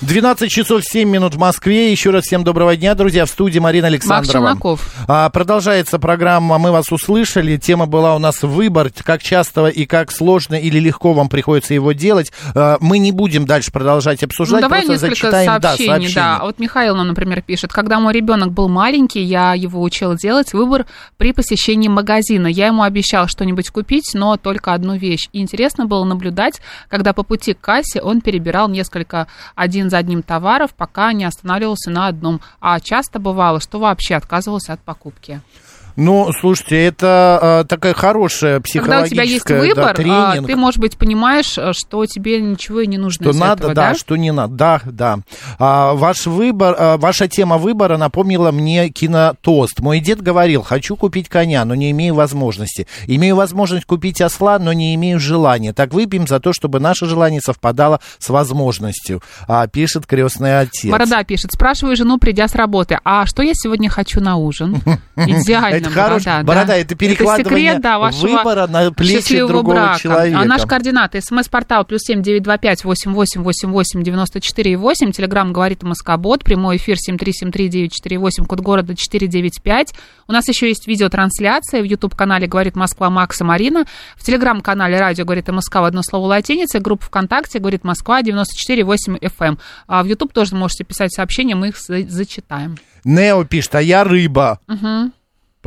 12 часов 7 минут в Москве. Еще раз всем доброго дня, друзья. В студии Марина Александрова. А, продолжается программа «Мы вас услышали». Тема была у нас «Выбор». Как часто и как сложно или легко вам приходится его делать. А, мы не будем дальше продолжать обсуждать. Ну, давай просто несколько зачитаем, сообщений, да, сообщения. да. Вот Михаил нам, например, пишет. Когда мой ребенок был маленький, я его учила делать выбор при посещении магазина. Я ему обещал что-нибудь купить, но только одну вещь. И интересно было наблюдать, когда по пути к кассе он перебирал несколько один за одним товаров, пока не останавливался на одном. А часто бывало, что вообще отказывался от покупки. Ну, слушайте, это а, такая хорошая Когда у тебя есть психологическая выбор, да, тренинг. ты, может быть, понимаешь, а, что тебе ничего и не нужно Что надо, этого, да, да? что не надо. Да, да. А, ваш выбор, а, ваша тема выбора напомнила мне кинотост. Мой дед говорил, хочу купить коня, но не имею возможности. Имею возможность купить осла, но не имею желания. Так выпьем за то, чтобы наше желание совпадало с возможностью, а, пишет крестный отец. Борода пишет, спрашиваю жену, придя с работы, а что я сегодня хочу на ужин? Идеально, Это хорош- Борода. Борода, да. это перекладывание секрет, да, выбора на плечи другого брака. человека. А наш координат, смс-портал плюс семь девять два пять восемь восемь восемь восемь девяносто четыре восемь, телеграмм говорит Москобот, прямой эфир семь три семь три девять четыре восемь, код города четыре девять пять. У нас еще есть видеотрансляция в YouTube-канале «Говорит Москва» Макса Марина, в телеграм-канале «Радио говорит Москва» в одно слово латиница, группа ВКонтакте «Говорит Москва» 94,8 FM. А в YouTube тоже можете писать сообщения, мы их за- зачитаем. Нео пишет, а я рыба.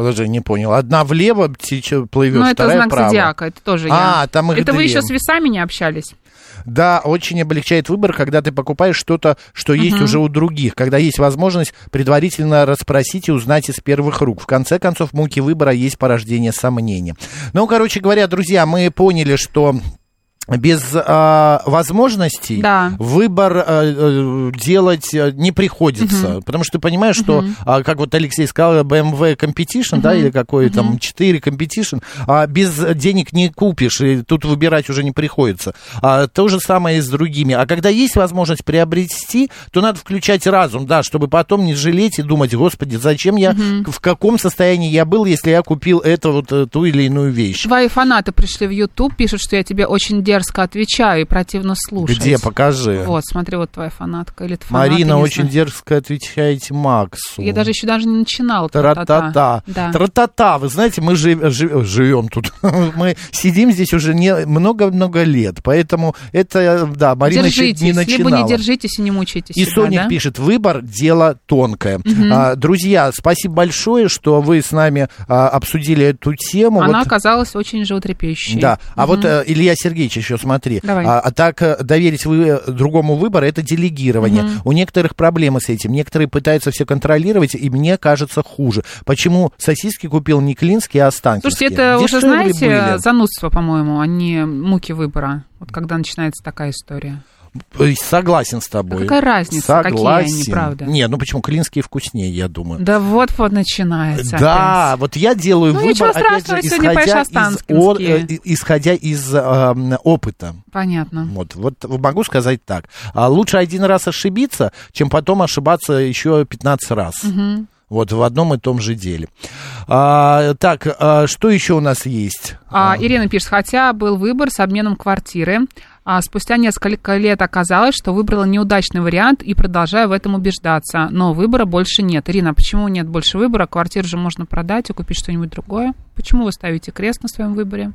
Подожди, не понял. Одна влево плывет, Ну, это вторая знак вправо. зодиака, это тоже А, я. там их это вы две. еще с весами не общались? Да, очень облегчает выбор, когда ты покупаешь что-то, что есть уже у других, когда есть возможность предварительно расспросить и узнать из первых рук. В конце концов, муки выбора есть порождение сомнения. Ну, короче говоря, друзья, мы поняли, что без а, возможностей Да. выбор а, э, делать э, не приходится. Потому что ты понимаешь, что, а, как вот Алексей сказал, BMW Competition, да, или какой там 4 Competition, а без денег не купишь, и тут выбирать уже не приходится. А, то же самое и с другими. А когда есть возможность приобрести, то надо включать разум, да, чтобы потом не жалеть и думать, господи, зачем я, в каком состоянии я был, если я купил это вот э, ту или иную вещь. Твои фанаты пришли в YouTube, пишут, что я тебе очень дерзко отвечаю и противно слушать. Где, покажи. Вот, смотри, вот твоя фанатка. Или фанат, Марина очень знаю. дерзко отвечаете Максу. Я даже еще даже не начинала. Тра-та-та. Да. Тра-та-та. Вы знаете, мы жи- жи- живем тут. мы сидим здесь уже не много-много лет. Поэтому это, да, Марина еще не начинала. либо не держитесь и не мучайтесь И себя, Соник да? пишет, выбор – дело тонкое. А, друзья, спасибо большое, что вы с нами а, обсудили эту тему. Она Вот- оказалась очень животрепещущей. да, а вот э, Илья Сергеевич еще смотри. Давай. А, а так э, доверить вы э, другому выбор это делегирование. У некоторых проблемы с этим. Некоторые пытаются все контролировать, и мне кажется хуже. Почему сосиски купил не Клинский, а Останкинский? Слушайте, это уже, знаете, были. занудство, по-моему, а не муки выбора. Вот когда начинается такая история. Э, Согласен с тобой. А какая разница, какие Согласен. они, правда? Не, ну почему? Клинские вкуснее, я думаю. Да вот-вот начинается. Да, опять. вот я делаю Ну, выбор, опять же, поешь исходя из, о- э, исходя из э, опыта. Понятно. Вот, вот могу сказать так. А лучше один раз ошибиться, чем потом ошибаться еще 15 раз. Вот в одном и том же деле. А, так, а, что еще у нас есть? А, Ирина пишет, хотя был выбор с обменом квартиры, а спустя несколько лет оказалось, что выбрала неудачный вариант и продолжаю в этом убеждаться. Но выбора больше нет. Ирина, а почему нет больше выбора? Квартиру же можно продать и купить что-нибудь другое. Почему вы ставите крест на своем выборе?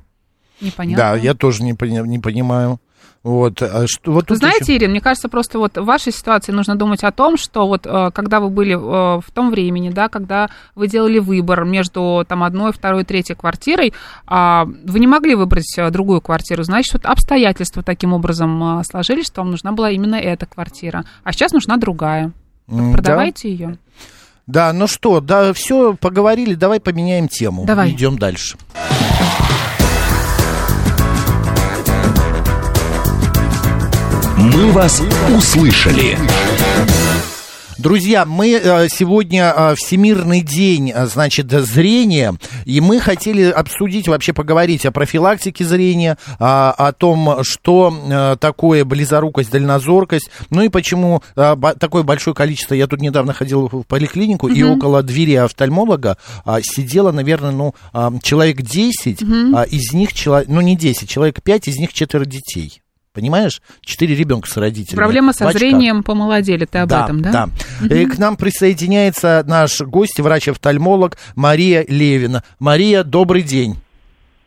Непонятно. Да, я тоже не, не понимаю. Вот, а что, вот Вы знаете, еще- Ирина, мне кажется, просто вот в вашей ситуации нужно думать о том, что вот э, когда вы были э, в том времени, да, когда вы делали выбор между там одной, второй, третьей квартирой, а, вы не могли выбрать э, другую квартиру, значит, вот обстоятельства таким образом сложились, что вам нужна была именно эта квартира, а сейчас нужна другая. Да. Продавайте ее. Да, ну что, да, все, поговорили, давай поменяем тему. Давай. Идем дальше. «Мы вас услышали». Друзья, мы э, сегодня э, Всемирный день, э, значит, зрения, и мы хотели обсудить, вообще поговорить о профилактике зрения, а, о том, что такое близорукость, дальнозоркость, ну и почему такое большое количество, я тут недавно ходил в поликлинику, и около двери офтальмолога а, сидело, наверное, ну, человек 10, а, из них, чело- ну не 10, человек 5, из них четверо детей. Понимаешь? Четыре ребенка с родителями. Проблема со в очках. зрением помолодели, ты об да, этом, да? Да. И к нам присоединяется наш гость, врач-офтальмолог Мария Левина. Мария, добрый день.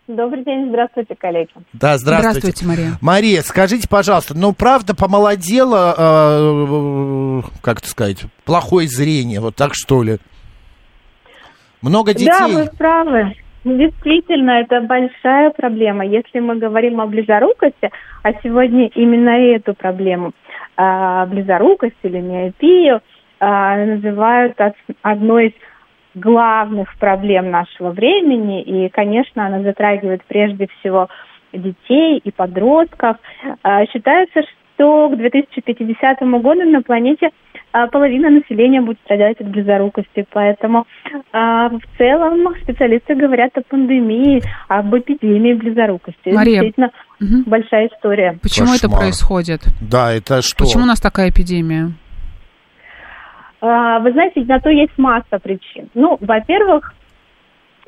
Добрый день, здравствуйте, коллеги. Да, здравствуйте. Здравствуйте, Мария. Мария, скажите, пожалуйста, ну правда помолодело, э, как это сказать, плохое зрение, вот так что ли? Много детей? Да, вы правы. Действительно, это большая проблема. Если мы говорим о близорукости, а сегодня именно эту проблему, а, близорукость или миопию, а, называют одной из главных проблем нашего времени. И, конечно, она затрагивает прежде всего детей и подростков. А, Считается, что к 2050 году на планете половина населения будет страдать от близорукости. Поэтому а, в целом специалисты говорят о пандемии, об эпидемии близорукости. Это Мария, действительно мгм. большая история. Почему это Кошмар. происходит? Да, это что? Почему у нас такая эпидемия? А, Вы знаете, на то есть масса причин. Ну, во-первых,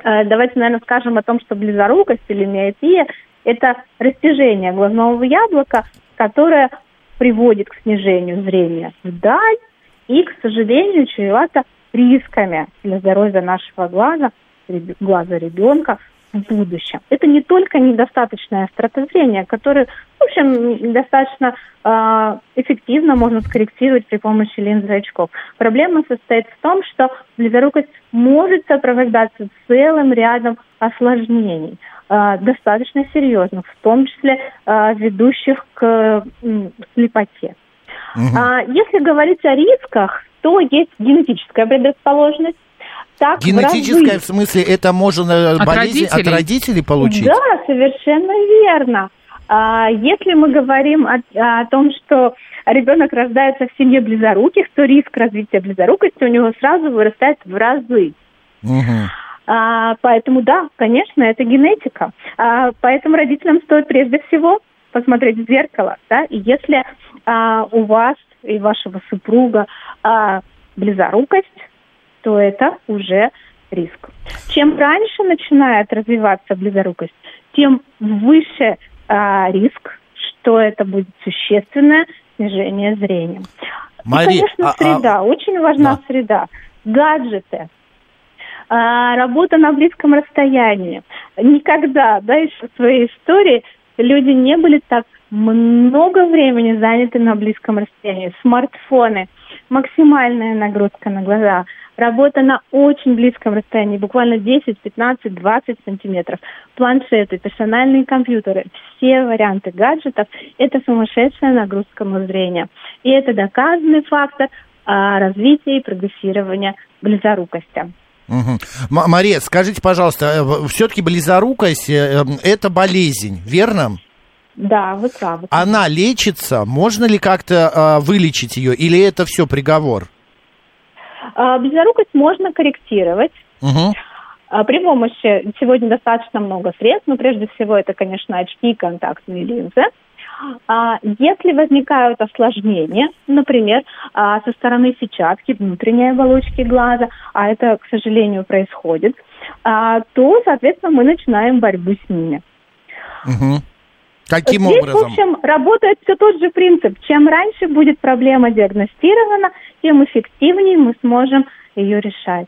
э, давайте, наверное, скажем о том, что близорукость или миопия – это растяжение глазного яблока, которое приводит к снижению зрения вдаль и, к сожалению, чревато рисками для здоровья нашего глаза, глаза ребенка в будущем. Это не только недостаточное острота зрения, которое, в общем, достаточно э, эффективно можно скорректировать при помощи линзы очков. Проблема состоит в том, что близорукость может сопровождаться целым рядом осложнений, э, достаточно серьезных, в том числе э, ведущих к м, слепоте. А, если говорить о рисках, то есть генетическая предрасположенность. Так, в Генетическое, разы. в смысле, это можно От болезнь от родителей? родителей получить? Да, совершенно верно. А, если мы говорим о, о том, что ребенок рождается в семье близоруких, то риск развития близорукости у него сразу вырастает в разы. Мгм. А, поэтому да, конечно, это генетика. А, поэтому родителям стоит прежде всего посмотреть в зеркало, да, и если а, у вас и вашего супруга а, близорукость, то это уже риск. Чем раньше начинает развиваться близорукость, тем выше а, риск, что это будет существенное снижение зрения. Мария, и, конечно, а- а- среда. Очень важна Да. среда. Гаджеты, а, работа на близком расстоянии. Никогда, да, еще в своей истории люди не были так много времени заняты на близком расстоянии. Смартфоны, максимальная нагрузка на глаза, работа на очень близком расстоянии, буквально 10, 15, 20 сантиметров, планшеты, персональные компьютеры, все варианты гаджетов – это сумасшедшая нагрузка на зрение. И это доказанный фактор а, развития и прогрессирования близорукости. М- Мария, скажите, пожалуйста, все-таки близорукость э, э, это болезнь, верно? Да, вы правы. Она лечится? Можно ли как-то э, вылечить ее? Или это все приговор? А, Близорукость можно корректировать. А, При помощи сегодня достаточно много средств, но прежде всего это, конечно, очки и контактные линзы. А, Если возникают осложнения, например, а, со стороны сетчатки, внутренней оболочки глаза, а это, к сожалению, происходит, а, то, соответственно, мы начинаем борьбу с ними. Мгм. Каким Здесь, образом? в общем, работает все тот же принцип. Чем раньше будет проблема диагностирована, тем эффективнее мы сможем ее решать.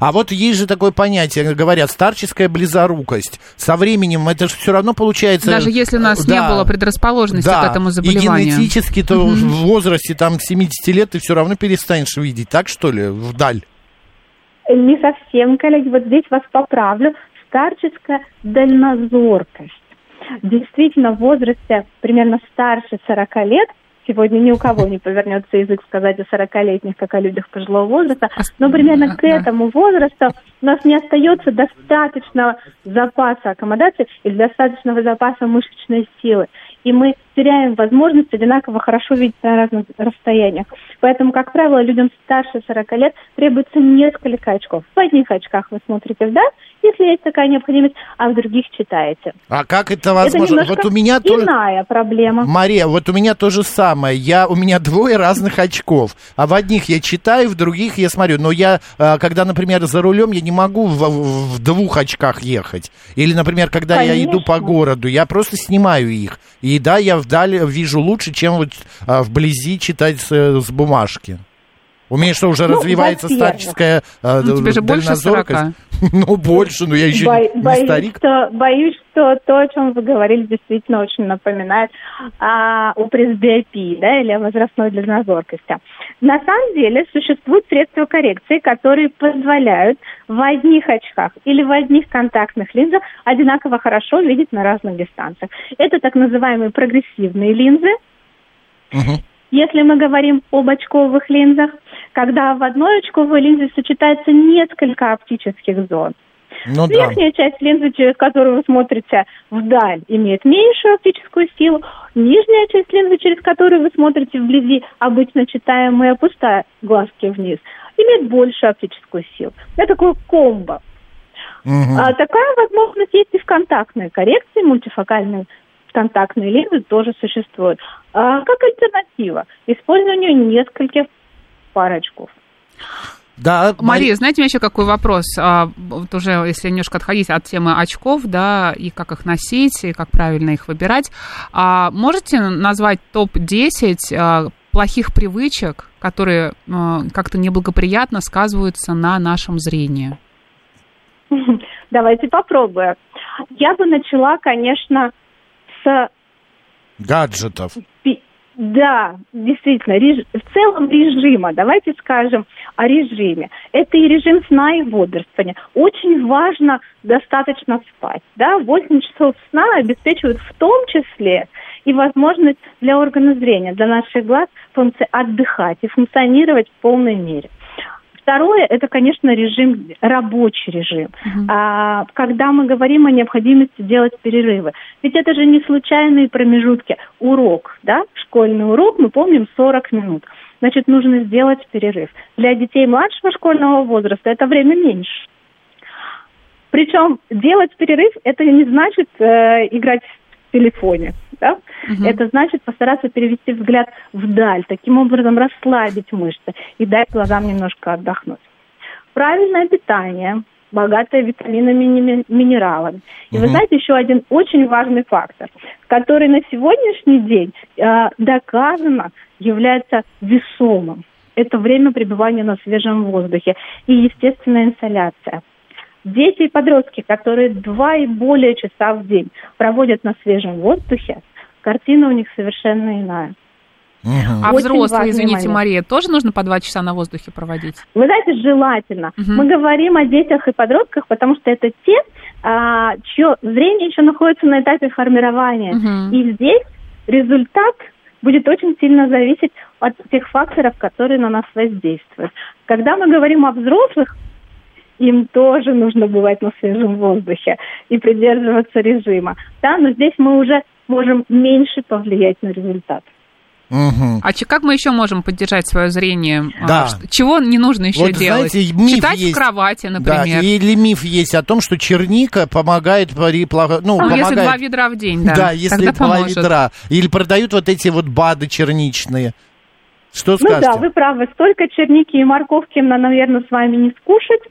А вот есть же такое понятие, говорят, старческая близорукость. Со временем это же все равно получается... Даже если у нас Да. не было предрасположенности Да, к этому и заболеванию. генетически то в возрасте там 70 лет ты все равно перестанешь видеть, так что ли, вдаль? Не совсем, коллеги, вот здесь вас поправлю. Старческая дальнозоркость. Действительно, в возрасте примерно старше 40 лет Сегодня ни у кого не повернется язык сказать о 40-летних, как о людях пожилого возраста. Но примерно к этому возрасту у нас не остается достаточного запаса аккомодации или достаточного запаса мышечной силы. И мы теряем возможность одинаково хорошо видеть на разных расстояниях. Поэтому, как правило, людям старше 40 лет требуется несколько очков. В одних очках вы смотрите вдаль, если есть такая необходимость, а в других читаете. А как это возможно? Это вот у меня тоже... иная проблема. Мария, вот у меня то же самое. Я, у меня двое разных очков. А в одних я читаю, в других я смотрю. Но я, а, когда, например, за рулем, я не могу в, в двух очках ехать. Или, например, когда Конечно. я иду по городу, я просто снимаю их. И да, я вдали вижу лучше, чем вот а, вблизи читать с, с бумажки. У меня что, уже Ну, развивается во-первых. старческая а, Ну, тебе же больше дальнозоркость? Ну, больше, но я еще Бо- не боюсь, старик. Что, боюсь, что то, о чем вы говорили, действительно очень напоминает а, о пресбиопии, да, или о возрастной дальнозоркости. На самом деле существуют средства коррекции, которые позволяют в одних очках или в одних контактных линзах одинаково хорошо видеть на разных дистанциях. Это так называемые прогрессивные линзы, Мгм. Если мы говорим об очковых линзах, когда в одной очковой линзе сочетается несколько оптических зон. Ну да. Верхняя часть линзы, через которую вы смотрите вдаль, имеет меньшую оптическую силу. Нижняя часть линзы, через которую вы смотрите вблизи, обычно читаемая пустая глазки вниз, имеет большую оптическую силу. Это такое комбо. Мгм. А такая возможность есть и в контактной коррекции, мультифокальные контактные линзы тоже существуют. А как альтернатива использованию нескольких пар очков. Да, Мария, знаете, у меня еще какой вопрос? А, вот уже, если немножко отходить от темы очков, да, и как их носить, и как правильно их выбирать, а можете назвать топ-10 а, плохих привычек, которые а, как-то неблагоприятно сказываются на нашем зрении? Давайте попробуем. Я бы начала, конечно, с гаджетов. да, действительно, реж- в целом режима. Давайте скажем о режиме. Это и режим сна и бодрствования. Очень важно достаточно спать. Да? 8 часов сна обеспечивают в том числе и возможность для органа зрения, для наших глаз функции отдыхать и функционировать в полной мере. Второе, это, конечно, режим, рабочий режим. А, когда мы говорим о необходимости делать перерывы. Ведь это же не случайные промежутки. Урок, да, школьный урок, мы помним 40 минут. Значит, нужно сделать перерыв. Для детей младшего школьного возраста это время меньше. Причем делать перерыв это не значит э, играть в телефоне. Да? Это значит постараться перевести взгляд вдаль, таким образом расслабить мышцы и дать глазам немножко отдохнуть. Правильное питание, богатое витаминами и ми- минералами. И вы Мгм. знаете, еще один очень важный фактор, который на сегодняшний день э, доказано является весомым. Это время пребывания на свежем воздухе и естественная инсоляция. Дети и подростки, которые два и более часа в день проводят на свежем воздухе, картина у них совершенно иная. А Очень взрослые, извините, момент. Мария, тоже нужно по два часа на воздухе проводить? Вы знаете, желательно. Мы говорим о детях и подростках, потому что это те, а, чье зрение еще находится на этапе формирования. И здесь результат будет очень сильно зависеть от тех факторов, которые на нас воздействуют. Когда мы говорим о взрослых, им тоже нужно бывать на свежем воздухе и придерживаться режима. Да, но здесь мы уже можем меньше повлиять на результат. А че- как мы еще можем поддержать свое зрение? А, Да. Чего не нужно еще Вот, делать? знаете, миф Читать есть. в кровати, Да, например. или миф есть о том, что черника помогает при плохо, ну, Ну, помогает. если два ведра в день, да. Да, если тогда два поможет. ведра. Или продают вот эти вот БАДы черничные. Что Ну скажете? да, вы правы. Столько черники и морковки нам, наверное, с вами не скушать.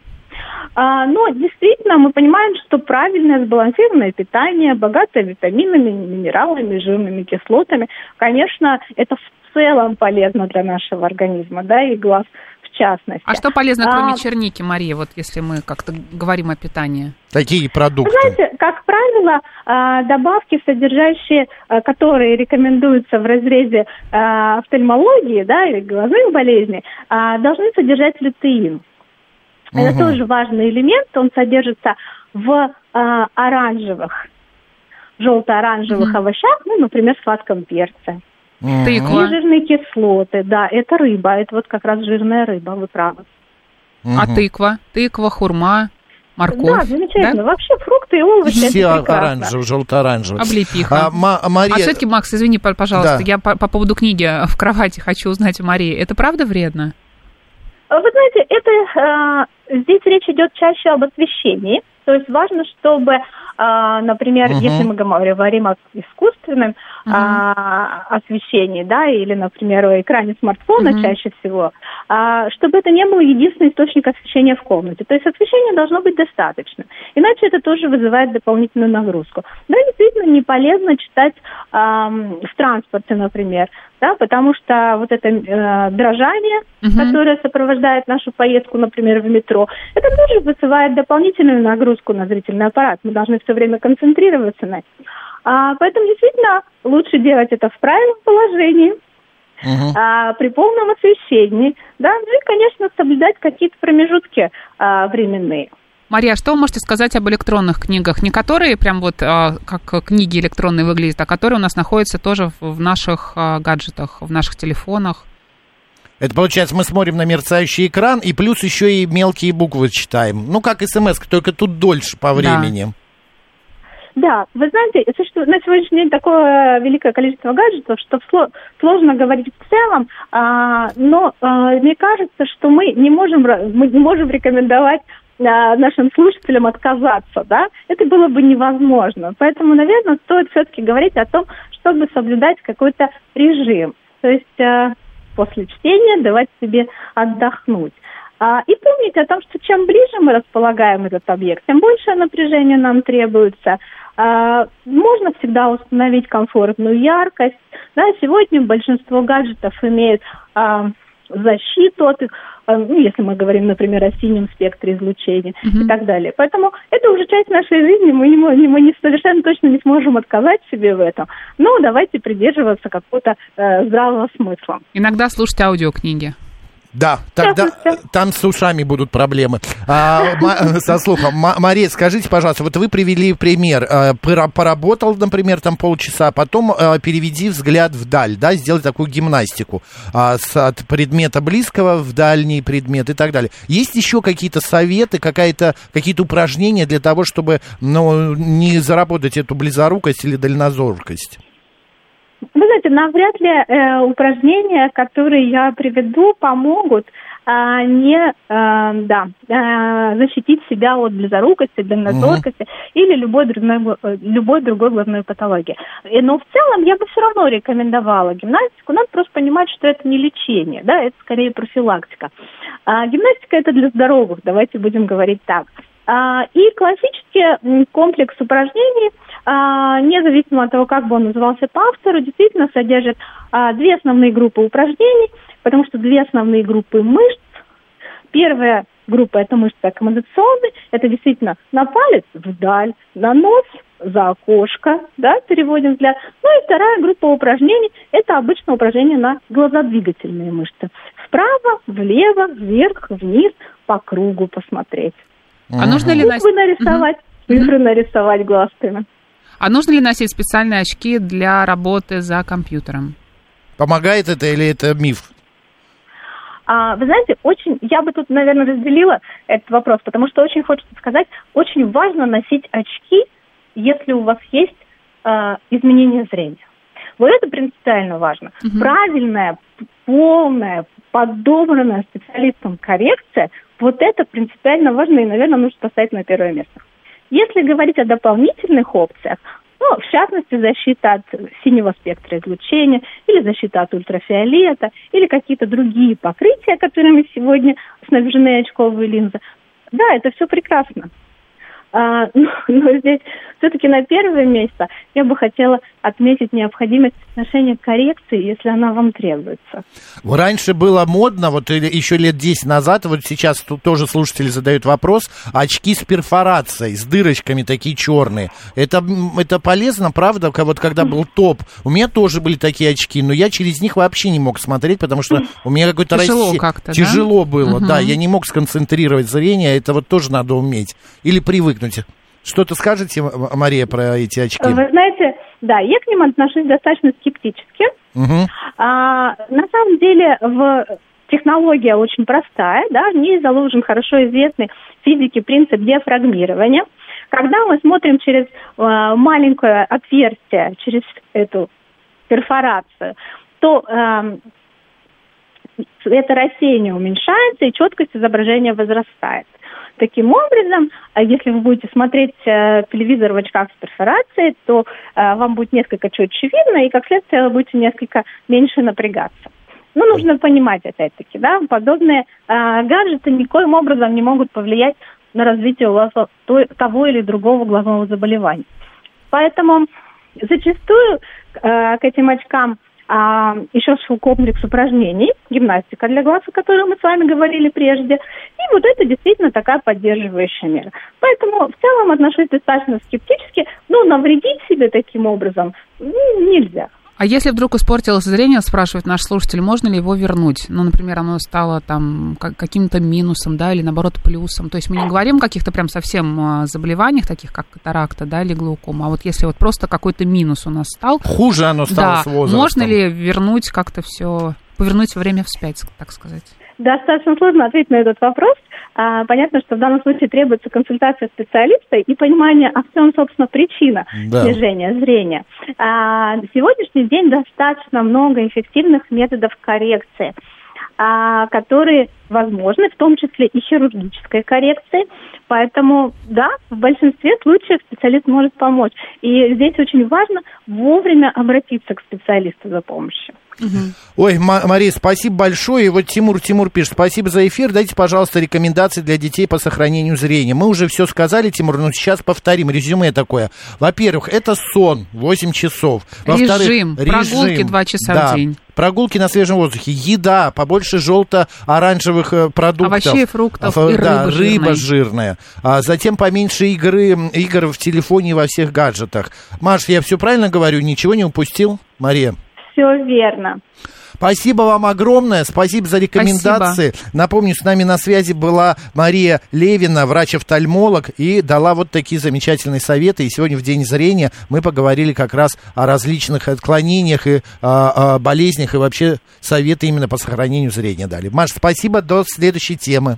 А, но действительно мы понимаем, что правильное сбалансированное питание, богатое витаминами, минералами, жирными кислотами, конечно, это в целом полезно для нашего организма, да, и глаз в частности. А что полезно, кроме А, черники, Мария, вот если мы как-то говорим о питании? Такие продукты. знаете, как правило, а, добавки, содержащие, а, которые рекомендуются в разрезе офтальмологии, да, или глазных болезней, должны содержать лютеин. Это Мгм. тоже важный элемент, он содержится в а, оранжевых, желто-оранжевых овощах, ну, например, сладком перце. Тыква. И жирные кислоты, да, это рыба, это вот как раз жирная рыба, вы правы. А тыква? Тыква, хурма, Да, морковь. замечательно. Вообще фрукты и овощи Все это прекрасно. оранжевые, желто-оранжевые. Облепиха. А, Ма- Мария, А все-таки, Макс, извини, пожалуйста, Да. я по, по поводу книги в кровати хочу узнать у Марии. Это правда вредно? Вы знаете, это э, здесь речь идет чаще об освещении. То есть важно, чтобы, а, например, Мгм. если мы говорим о искусственном а, освещении, да, или, например, о экране смартфона Мгм. чаще всего, а, чтобы это не был единственный источник освещения в комнате. То есть освещения должно быть достаточно. Иначе это тоже вызывает дополнительную нагрузку. Да, действительно, не полезно читать в транспорте, например, да, потому что вот это э, дрожание, Мгм. которое сопровождает нашу поездку, например, в метро, это тоже вызывает дополнительную нагрузку на зрительный аппарат. Мы должны все время концентрироваться на этом. А, поэтому действительно лучше делать это в правильном положении, Мгм. а, при полном освещении, да, ну и, конечно, соблюдать какие-то промежутки а, временные. Мария, а что вы можете сказать об электронных книгах? Не которые прям вот а, как книги электронные выглядят, а которые у нас находятся тоже в, в наших а, гаджетах, в наших телефонах. Это получается, мы смотрим на мерцающий экран и плюс еще и мелкие буквы читаем. Ну, как смс, только тут дольше по времени. Да, вы знаете, существует на сегодняшний день такое великое количество гаджетов, что сло- сложно говорить в целом, а, но а, мне кажется, что мы не можем, мы не можем рекомендовать а, нашим слушателям отказаться, да, это было бы невозможно. Поэтому, наверное, стоит все-таки говорить о том, чтобы соблюдать какой-то режим. То есть а, после чтения давать себе отдохнуть. А, И помнить о том, что чем ближе мы располагаем этот объект, тем больше напряжения нам требуется. А, Можно всегда установить комфортную яркость. Да, сегодня большинство гаджетов имеет а, защиту от, а, ну, если мы говорим, например, о синем спектре излучения и так далее. Поэтому это уже часть нашей жизни, мы, не- мы не, совершенно точно не сможем отказать себе в этом. Но давайте придерживаться какого-то э, здравого смысла. Иногда слушать аудиокниги. Да, тогда да. там с ушами будут проблемы. А, со слухом. Ма- Мария, скажите, пожалуйста, вот вы привели пример. А, пора- Поработал, например, там полчаса, потом а, переведи взгляд вдаль, да, сделай такую гимнастику а, от предмета близкого в дальний предмет и так далее. Есть еще какие-то советы, какая-то, какие-то упражнения для того, чтобы ну, не заработать эту близорукость или дальнозоркость? Вы знаете, навряд ли э, упражнения, которые я приведу, помогут а, не э, да, э, защитить себя от близорукости, дальнозоркости или любой другой, э, любой другой глазной патологии. Но в целом я бы все равно рекомендовала гимнастику. Надо просто понимать, что это не лечение, да, это скорее профилактика. А, гимнастика это для здоровых, давайте будем говорить так. А, И классический комплекс упражнений, а, независимо от того, как бы он назывался по автору, действительно содержит а, две основные группы упражнений, потому что две основные группы мышц. Первая группа – это мышцы аккомодационные, это действительно на палец вдаль, на нос за окошко, да, переводим взгляд. Ну и вторая группа упражнений – это обычно упражнения на глазодвигательные мышцы. Вправо, влево, вверх, вниз, по кругу посмотреть. А нужно ли. Буквы нарисовать, цифры нарисовать глазками. А нужно ли носить специальные очки для работы за компьютером? Помогает это или это миф? А, вы знаете, очень, я бы тут, наверное, разделила этот вопрос, потому что очень хочется сказать, очень важно носить очки, если у вас есть а, изменение зрения. Вот это принципиально важно. Правильная, полная, подобранная специалистом коррекция, вот это принципиально важно и, наверное, нужно поставить на первое место. Если говорить о дополнительных опциях, ну, в частности, защита от синего спектра излучения, или защита от ультрафиолета, или какие-то другие покрытия, которыми сегодня снабжены очковые линзы. Да, это все прекрасно. А, но, но здесь все-таки на первое место я бы хотела отметить необходимость ношения коррекции, если она вам требуется. Раньше было модно, вот или еще лет 10 назад, вот сейчас тут тоже слушатели задают вопрос, очки с перфорацией, с дырочками такие черные. Это, это полезно, правда? Вот когда был топ, у меня тоже были такие очки, но я через них вообще не мог смотреть, потому что у меня какой-то Тяжело рассе- как-то, да? Тяжело было, Мгм. да, я не мог сконцентрировать зрение, это вот тоже надо уметь. Или привыкнуть. Что-то скажете, Мария, про эти очки? Вы знаете, да, я к ним отношусь достаточно скептически, Мгм. А, на самом деле в технология очень простая, да, в ней заложен хорошо известный физике принцип диафрагмирования. Когда мы смотрим через э, маленькое отверстие, через эту перфорацию, то эм, это рассеяние уменьшается и четкость изображения возрастает. Таким образом, а если вы будете смотреть э, телевизор в очках с перфорацией, то э, вам будет несколько четче видно, и как следствие вы будете несколько меньше напрягаться. Ну, нужно понимать, опять-таки, да, подобные э, гаджеты никоим образом не могут повлиять на развитие у вас то- того или другого глазного заболевания. Поэтому зачастую э, к этим очкам а, еще шел комплекс упражнений, гимнастика для глаз, о которой мы с вами говорили прежде. И вот это действительно такая поддерживающая мера. Поэтому в целом отношусь достаточно скептически, но навредить себе таким образом м, нельзя. А если вдруг испортилось зрение, спрашивает наш слушатель, можно ли его вернуть? Ну, например, оно стало там как- каким-то минусом, да, или наоборот плюсом. То есть мы не говорим о каких-то прям совсем а, заболеваниях, таких как катаракта, да, или глаукома, а вот если вот просто какой-то минус у нас стал, Хуже оно стало да, с возрастом. можно ли вернуть как-то все, повернуть время вспять, так сказать? Достаточно сложно ответить на этот вопрос. А, понятно, что в данном случае требуется консультация специалиста и понимание, а в чем, собственно, причина Да. снижения зрения. На сегодняшний день достаточно много эффективных методов коррекции, а, которые возможны, в том числе и хирургической коррекции. Поэтому, да, в большинстве случаев специалист может помочь. И здесь очень важно вовремя обратиться к специалисту за помощью. Ой, Ма- Мария, спасибо большое. И вот Тимур, Тимур пишет, спасибо за эфир. Дайте, пожалуйста, рекомендации для детей по сохранению зрения. Мы уже все сказали, Тимур, но сейчас повторим. Резюме такое. Во-первых, это сон 8 часов. Во-вторых, Режим. Прогулки два часа в Да. день. Прогулки на свежем воздухе, еда, побольше желто-оранжевых э, продуктов. Овощей, фруктов А, и да, рыба жирной. жирная. А затем поменьше игры, игр в телефоне и во всех гаджетах. Маш, я все правильно говорю? Ничего не упустил? Мария? Все верно. Спасибо вам огромное, спасибо за рекомендации. Напомню, с нами на связи была Мария Левина, врач-офтальмолог, и дала вот такие замечательные советы. И сегодня в День зрения мы поговорили как раз о различных отклонениях и а, о болезнях, и вообще советы именно по сохранению зрения дали. Маш, спасибо, до следующей темы.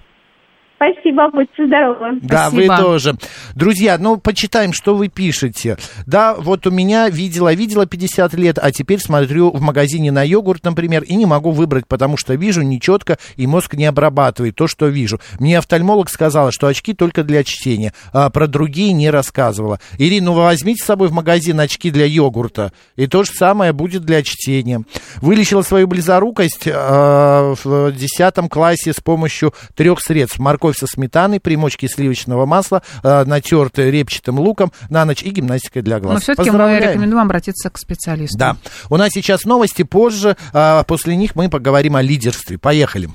Спасибо, будьте здоровы. Да, Спасибо. вы тоже. Друзья, ну, почитаем, что вы пишете. Да, вот у меня видела, видела 50 лет, а теперь смотрю в магазине на йогурт, например, и не могу выбрать, потому что вижу нечетко, и мозг не обрабатывает то, что вижу. Мне офтальмолог сказала, что очки только для чтения, а про другие не рассказывала. Ирина, ну, вы возьмите с собой в магазин очки для йогурта, и то же самое будет для чтения. Вылечила свою близорукость а, в 10 классе с помощью трех средств. Морковь со сметаной, примочки сливочного масла, а, натертые репчатым луком на ночь и гимнастикой для глаз. Но все-таки мы рекомендуем обратиться к специалисту. Да. У нас сейчас новости, позже, а, после них мы поговорим о лидерстве. Поехали.